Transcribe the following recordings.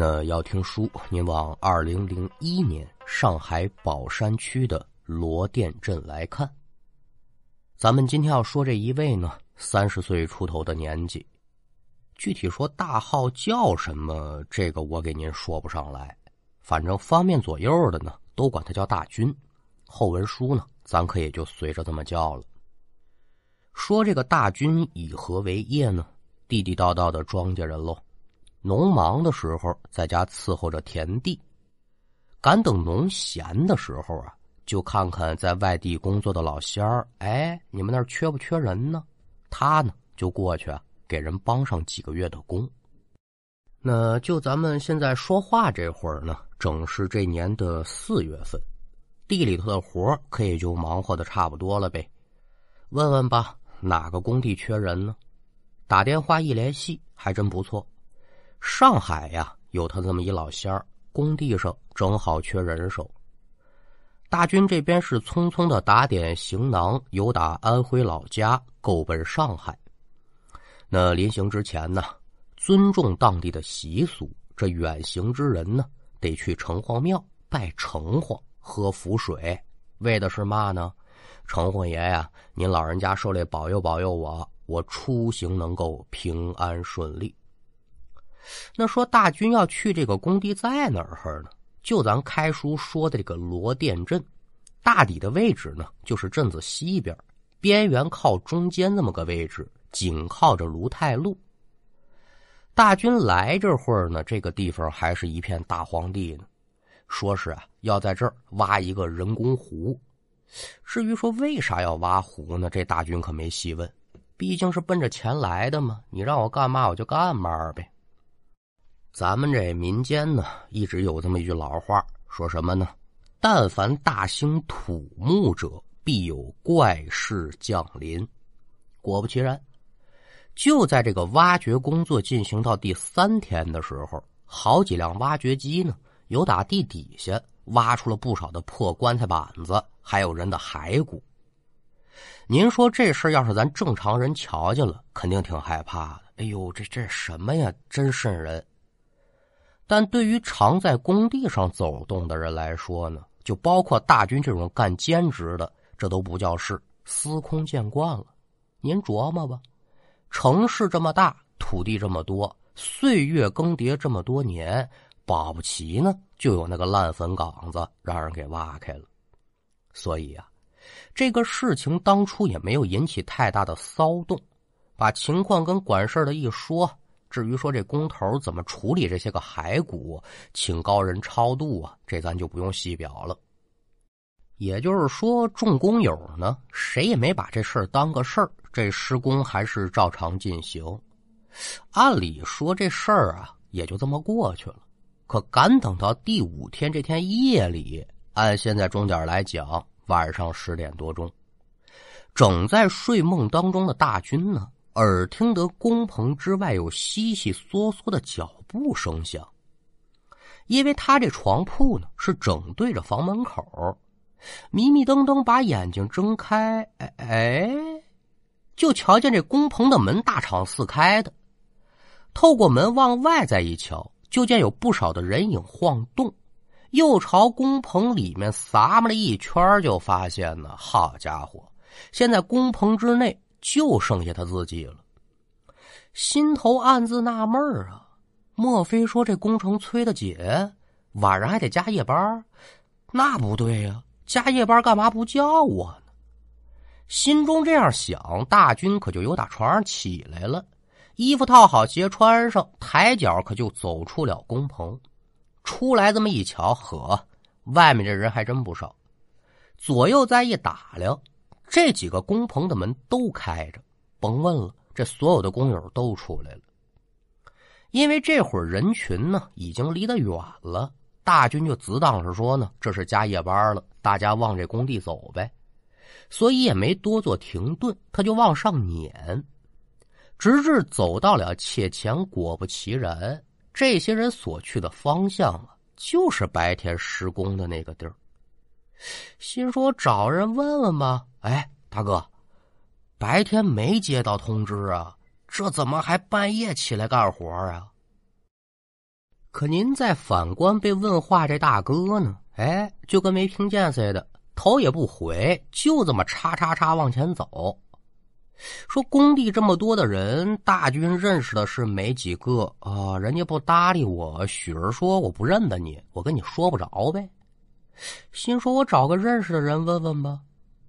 那要听书，您往二零零一年上海宝山区的罗店镇来看。咱们今天要说这一位呢，三十岁出头的年纪，具体说大号叫什么，这个我给您说不上来。反正方面左右的呢，都管他叫大军。后文书呢，咱可也就随着这么叫了。说这个大军以何为业呢？地地道道的庄稼人喽。农忙的时候，在家伺候着田地；赶等农闲的时候啊，就看看在外地工作的老乡儿。哎，你们那儿缺不缺人呢？他呢，就过去啊给人帮上几个月的工。那就咱们现在说话这会儿呢，正是这年的四月份，地里头的活可也就忙活的差不多了呗。问问吧，哪个工地缺人呢？打电话一联系，还真不错。上海呀，有他这么一老仙儿，工地上正好缺人手。大军这边是匆匆的打点行囊，由打安徽老家够奔上海。那临行之前呢，尊重当地的习俗，这远行之人呢，得去城隍庙拜城隍，喝符水，为的是嘛呢？城隍爷呀，您老人家受累保佑保佑我，我出行能够平安顺利。那说大军要去这个工地在哪儿呢？就咱开书说的这个罗店镇，大抵的位置呢，就是镇子西边，边缘靠中间那么个位置，紧靠着卢泰路。大军来这会儿呢，这个地方还是一片大荒地呢，说是啊，要在这儿挖一个人工湖。至于说为啥要挖湖呢？这大军可没细问，毕竟是奔着钱来的嘛，你让我干嘛我就干嘛呗。咱们这民间呢，一直有这么一句老话，说什么呢？但凡大兴土木者，必有怪事降临。果不其然，就在这个挖掘工作进行到第三天的时候，好几辆挖掘机呢，由打地底下挖出了不少的破棺材板子，还有人的骸骨。您说这事要是咱正常人瞧见了，肯定挺害怕的。哎呦，这这什么呀？真瘆人！但对于常在工地上走动的人来说呢，就包括大军这种干兼职的，这都不叫事，司空见惯了。您琢磨吧，城市这么大，土地这么多，岁月更迭这么多年，保不齐呢就有那个烂坟岗子让人给挖开了。所以啊，这个事情当初也没有引起太大的骚动，把情况跟管事的一说。至于说这工头怎么处理这些个骸骨，请高人超度啊，这咱就不用细表了。也就是说，众工友呢，谁也没把这事儿当个事儿，这施工还是照常进行。按理说这事儿啊，也就这么过去了。可赶等到第五天这天夜里，按现在钟点来讲，晚上十点多钟，整在睡梦当中的大军呢。耳听得工棚之外有悉悉嗦嗦的脚步声响，因为他这床铺呢是正对着房门口，迷迷瞪瞪把眼睛睁开，哎哎，就瞧见这工棚的门大敞四开的，透过门往外再一瞧，就见有不少的人影晃动，又朝工棚里面撒么了一圈，就发现呢，好家伙，现在工棚之内。就剩下他自己了，心头暗自纳闷啊，莫非说这工程催得紧，晚上还得加夜班？那不对呀，加夜班干嘛不叫我呢？心中这样想，大军可就由打床上起来了，衣服套好，鞋穿上，抬脚可就走出了工棚。出来这么一瞧，呵，外面这人还真不少，左右再一打量。这几个工棚的门都开着，甭问了，这所有的工友都出来了。因为这会儿人群呢已经离得远了，大军就自当是说呢这是加夜班了，大家往这工地走呗，所以也没多做停顿，他就往上撵，直至走到了且前，果不其然，这些人所去的方向啊，就是白天施工的那个地儿。心说找人问问吧。哎，大哥，白天没接到通知啊，这怎么还半夜起来干活啊？可您再反观被问话这大哥呢？哎，就跟没听见似的，头也不回，就这么叉叉叉往前走。说工地这么多的人，大军认识的是没几个啊，人家不搭理我。许儿说我不认得你，我跟你说不着呗。心说我找个认识的人问问吧。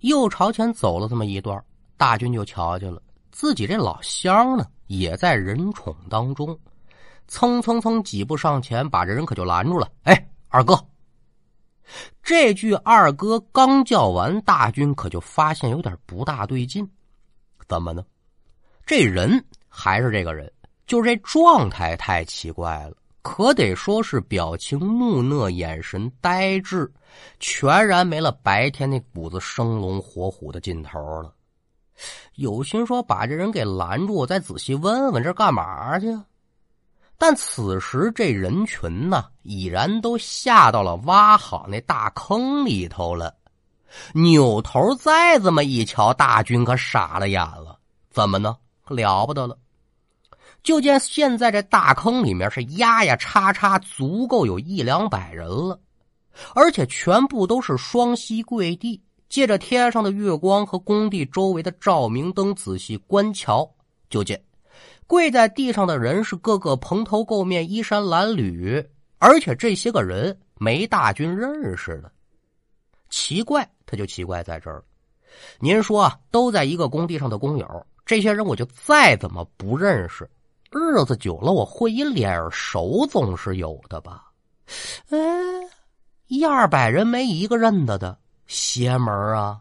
又朝前走了这么一段，大军就瞧见了自己这老乡呢，也在人宠当中，蹭蹭蹭几步上前，把这人可就拦住了。哎，二哥！这句二哥刚叫完，大军可就发现有点不大对劲。怎么呢？这人还是这个人，就是这状态太奇怪了，可得说是表情木讷，眼神呆滞，全然没了白天那股子生龙活虎的劲头了。有心说把这人给拦住，再仔细问问这干嘛去。但此时这人群呢，已然都下到了挖好那大坑里头了。扭头再这么一瞧，大军可傻了眼了。怎么呢？了不得了！就见现在这大坑里面是压压叉叉，足够有一两百人了，而且全部都是双膝跪地，借着天上的月光和工地周围的照明灯仔细观瞧，就见跪在地上的人是个个蓬头垢面、衣衫褴褛，而且这些个人没大军认识的。奇怪，他就奇怪在这儿。您说啊，都在一个工地上的工友，这些人我就再怎么不认识，日子久了我会一脸熟总是有的吧？哎，一二百人没一个认得的，邪门啊！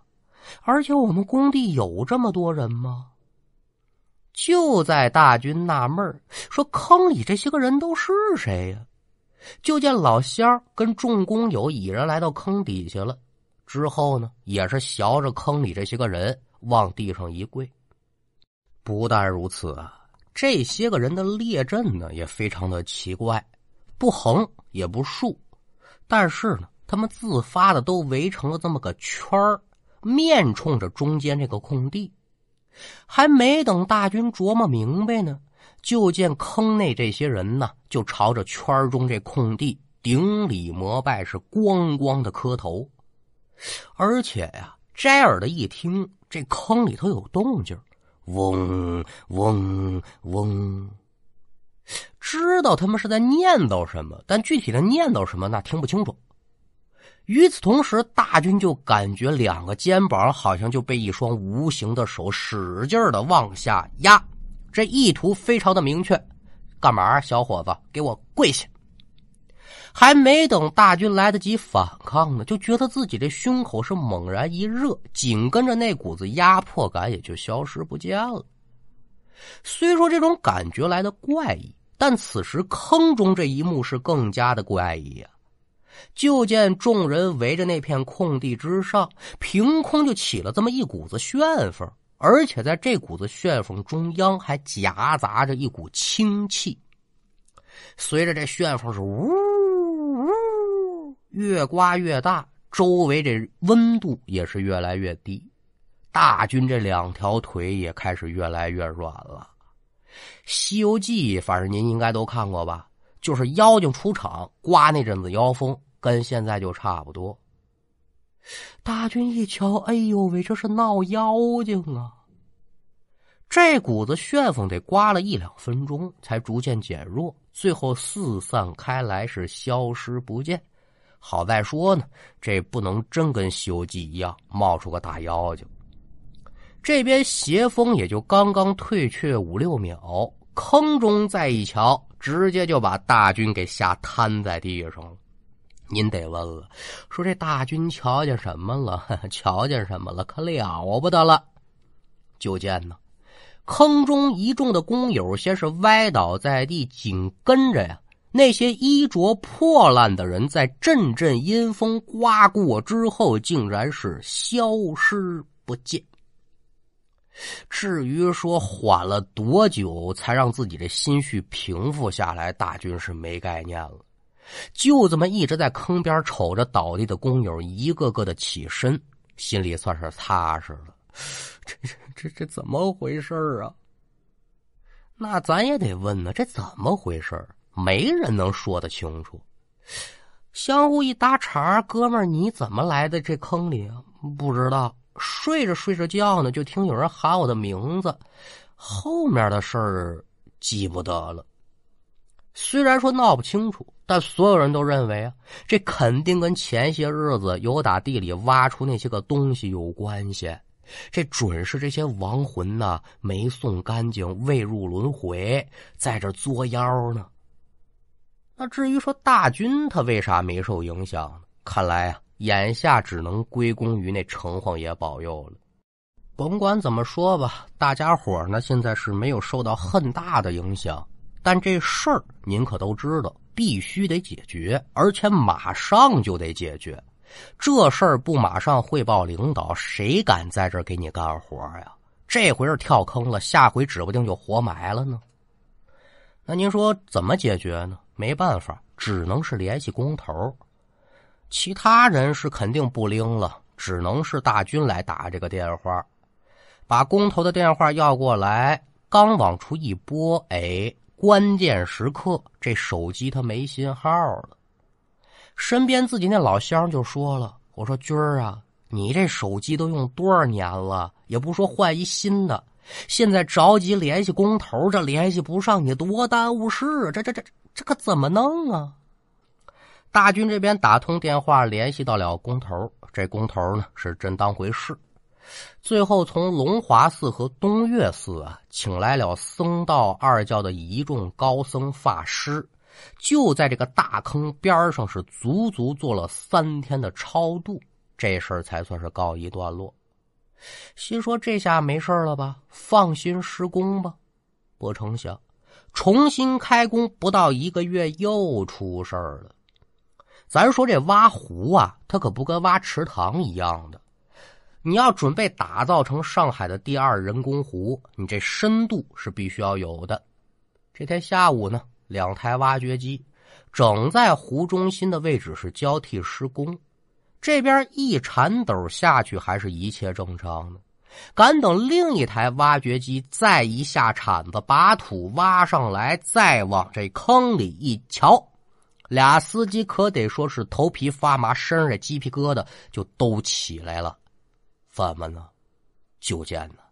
而且我们工地有这么多人吗？就在大军纳闷说坑里这些个人都是谁呀？就见老乡跟众工友已然来到坑底下了。之后呢，也是学着坑里这些个人往地上一跪。不但如此啊，这些个人的列阵呢也非常的奇怪，不横也不竖，但是呢，他们自发的都围成了这么个圈儿，面冲着中间这个空地。还没等大军琢磨明白呢，就见坑内这些人呢，就朝着圈中这空地顶礼膜拜，是咣咣的磕头。而且呀，摘耳的一听，这坑里头有动静，嗡嗡嗡，知道他们是在念叨什么，但具体的念叨什么那听不清楚。与此同时，大军就感觉两个肩膀好像就被一双无形的手使劲的往下压，这意图非常的明确，干嘛？小伙子，给我跪下！还没等大军来得及反抗呢，就觉得自己这胸口是猛然一热，紧跟着那股子压迫感也就消失不见了。虽说这种感觉来的怪异，但此时坑中这一幕是更加的怪异呀！就见众人围着那片空地之上，凭空就起了这么一股子旋风，而且在这股子旋风中央还夹杂着一股清气。随着这旋风是呜。越刮越大，周围这温度也是越来越低，大军这两条腿也开始越来越软了。《西游记》反正您应该都看过吧？就是妖精出场刮那阵子妖风，跟现在就差不多。大军一瞧，哎呦喂，这是闹妖精啊！这股子旋风得刮了一两分钟，才逐渐减弱，最后四散开来，是消失不见。好在说呢，这不能真跟《西游记》一样冒出个大妖精。这边邪风也就刚刚退却五六秒，坑中再一瞧，直接就把大军给吓瘫在地上了。您得问了，说这大军瞧见什么了？瞧见什么了？可了不得了！就见呢，坑中一众的工友先是歪倒在地，紧跟着呀。那些衣着破烂的人，在阵阵阴风刮过之后，竟然是消失不见。至于说缓了多久才让自己的心绪平复下来，大军是没概念了。就这么一直在坑边瞅着倒地的工友一个个的起身，心里算是踏实了。这这这这怎么回事啊？那咱也得问呢，这怎么回事没人能说得清楚。相互一搭茬，哥们儿，你怎么来的这坑里啊？不知道。睡着睡着觉呢，就听有人喊我的名字，后面的事儿记不得了。虽然说闹不清楚，但所有人都认为啊，这肯定跟前些日子有打地里挖出那些个东西有关系。这准是这些亡魂呢没送干净，未入轮回，在这作妖呢。那至于说大军他为啥没受影响呢？看来啊。眼下只能归功于那城隍爷保佑了。甭管怎么说吧，大家伙呢现在是没有受到很大的影响，但这事儿您可都知道，必须得解决，而且马上就得解决。这事儿不马上汇报领导，谁敢在这儿给你干活呀？这回是跳坑了，下回指不定就活埋了呢。那您说怎么解决呢？没办法，只能是联系工头。其他人是肯定不灵了，只能是大军来打这个电话，把工头的电话要过来。刚往出一拨，哎，关键时刻这手机他没信号了。身边自己那老乡就说了：“我说军儿啊，你这手机都用多少年了，也不说换一新的，现在着急联系工头，这联系不上，你多耽误事啊，这这这这可怎么弄啊？”大军这边打通电话，联系到了工头。这工头呢是真当回事，最后从龙华寺和东岳寺啊请来了僧道二教的一众高僧法师，就在这个大坑边上是足足做了三天的超度，这事儿才算是告一段落。心说这下没事了吧，放心施工吧。不成想，重新开工不到一个月又出事儿了。咱说这挖湖啊，它可不跟挖池塘一样的。你要准备打造成上海的第二人工湖，你这深度是必须要有的。这天下午呢，两台挖掘机整在湖中心的位置是交替施工。这边一铲斗下去，还是一切正常的。赶等另一台挖掘机再一下铲子，把土挖上来，再往这坑里一瞧。俩司机可得说是头皮发麻，身上的鸡皮疙瘩就都起来了。怎么呢？就见呢，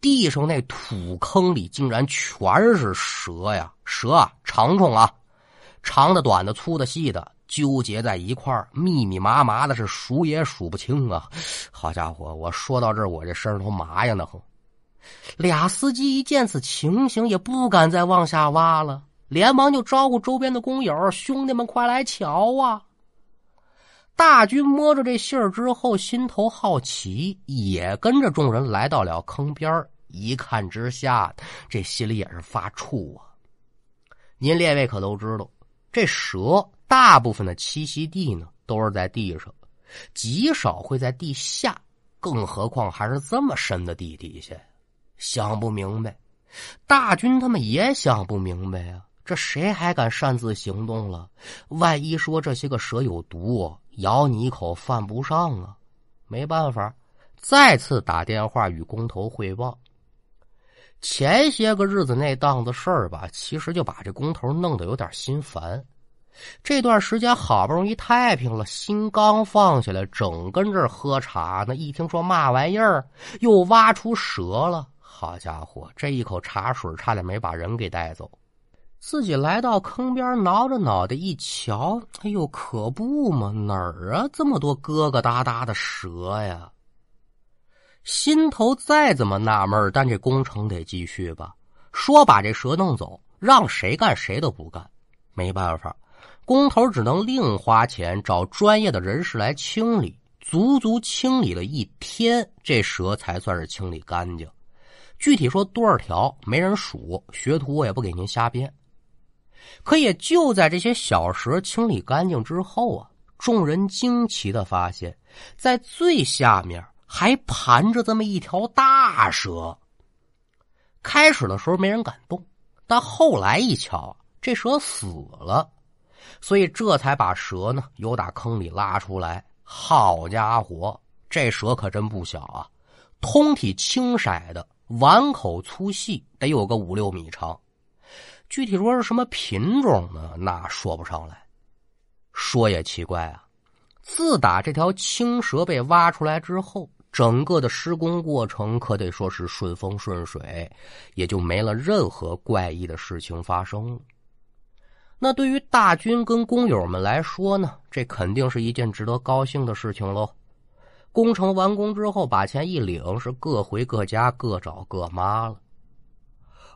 地上那土坑里竟然全是蛇呀！蛇啊，长虫啊，长的、短的、粗的、细的，纠结在一块密密麻麻的，是数也数不清啊！好家伙，我说到这儿，我这身上都麻呀呢。俩司机一见此情形，也不敢再往下挖了。连忙就招呼周边的工友兄弟们，快来瞧啊！大军摸着这信儿之后，心头好奇，也跟着众人来到了坑边一看之下，这心里也是发怵啊！您列位可都知道，这蛇大部分的栖息地呢都是在地上，极少会在地下，更何况还是这么深的地底下。想不明白，大军他们也想不明白啊。这谁还敢擅自行动了？万一说这些个蛇有毒，咬你一口犯不上啊！没办法，再次打电话与工头汇报。前些个日子那档子事儿吧，其实就把这工头弄得有点心烦。这段时间好不容易太平了，心刚放下来，整跟这儿喝茶呢。一听说嘛玩意儿又挖出蛇了，好家伙，这一口茶水差点没把人给带走。自己来到坑边，挠着脑袋一瞧，哎呦，可不嘛，哪儿啊，这么多疙疙瘩瘩的蛇呀！心头再怎么纳闷，但这工程得继续吧。说把这蛇弄走，让谁干谁都不干。没办法，工头只能另花钱找专业的人士来清理。足足清理了一天，这蛇才算是清理干净。具体说多少条，没人数，学徒我也不给您瞎编。可也就在这些小蛇清理干净之后啊，众人惊奇的发现，在最下面还盘着这么一条大蛇。开始的时候没人敢动，但后来一瞧，这蛇死了，所以这才把蛇呢由打坑里拉出来。好家伙，这蛇可真不小啊，通体青色的，碗口粗细，得有个五六米长。具体说是什么品种呢？那说不上来。说也奇怪啊，自打这条青蛇被挖出来之后，整个的施工过程可得说是顺风顺水，也就没了任何怪异的事情发生了。那对于大军跟工友们来说呢，这肯定是一件值得高兴的事情喽。工程完工之后，把钱一领，是各回各家，各找各妈了。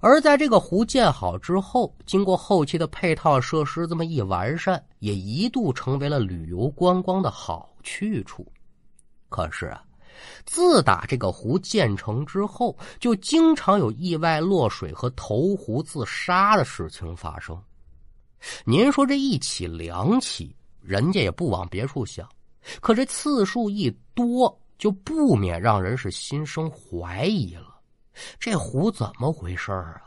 而在这个湖建好之后，经过后期的配套设施这么一完善，也一度成为了旅游观光的好去处。可是啊，自打这个湖建成之后，就经常有意外落水和投湖自杀的事情发生。您说这一起两起，人家也不往别处想，可这次数一多，就不免让人是心生怀疑了。这湖怎么回事啊？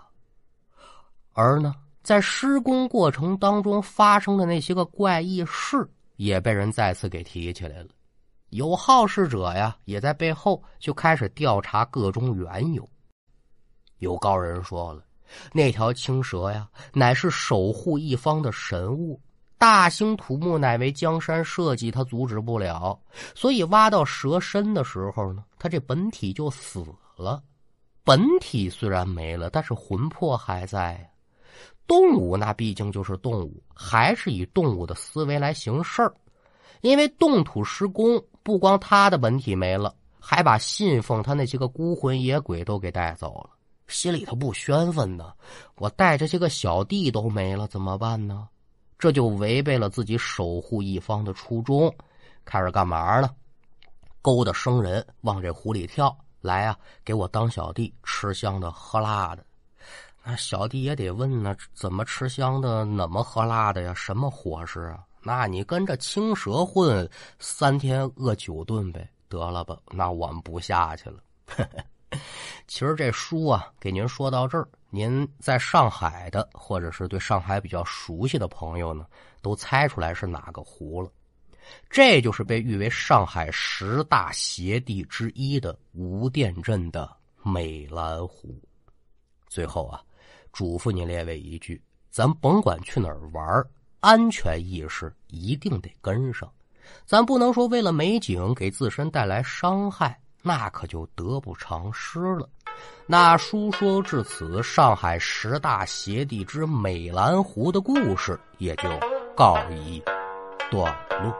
而呢，在施工过程当中发生的那些个怪异事，也被人再次给提起来了。有好事者呀，也在背后就开始调查各种缘由。有高人说了，那条青蛇呀，乃是守护一方的神物，大兴土木乃为江山社稷，他阻止不了。所以挖到蛇身的时候呢，他这本体就死了。本体虽然没了，但是魂魄还在。动物那毕竟就是动物，还是以动物的思维来行事儿。因为动土施工，不光他的本体没了，还把信奉他那些个孤魂野鬼都给带走了。心里头不宣愤呢？我带这些个小弟都没了，怎么办呢？这就违背了自己守护一方的初衷。开始干嘛呢？勾搭生人往这湖里跳。来啊，给我当小弟，吃香的喝辣的。那小弟也得问呢，怎么吃香的，怎么喝辣的呀？什么伙食啊？那你跟着青蛇混，三天饿九顿呗，得了吧？那我们不下去了。其实这书啊，给您说到这儿，您在上海的，或者是对上海比较熟悉的朋友呢，都猜出来是哪个湖了。这就是被誉为上海十大邪地之一的吴店镇的美兰湖。最后啊，嘱咐您列位一句：咱甭管去哪儿玩，安全意识一定得跟上。咱不能说为了美景给自身带来伤害，那可就得不偿失了。那书说至此，上海十大邪帝之美兰湖的故事也就告一段落。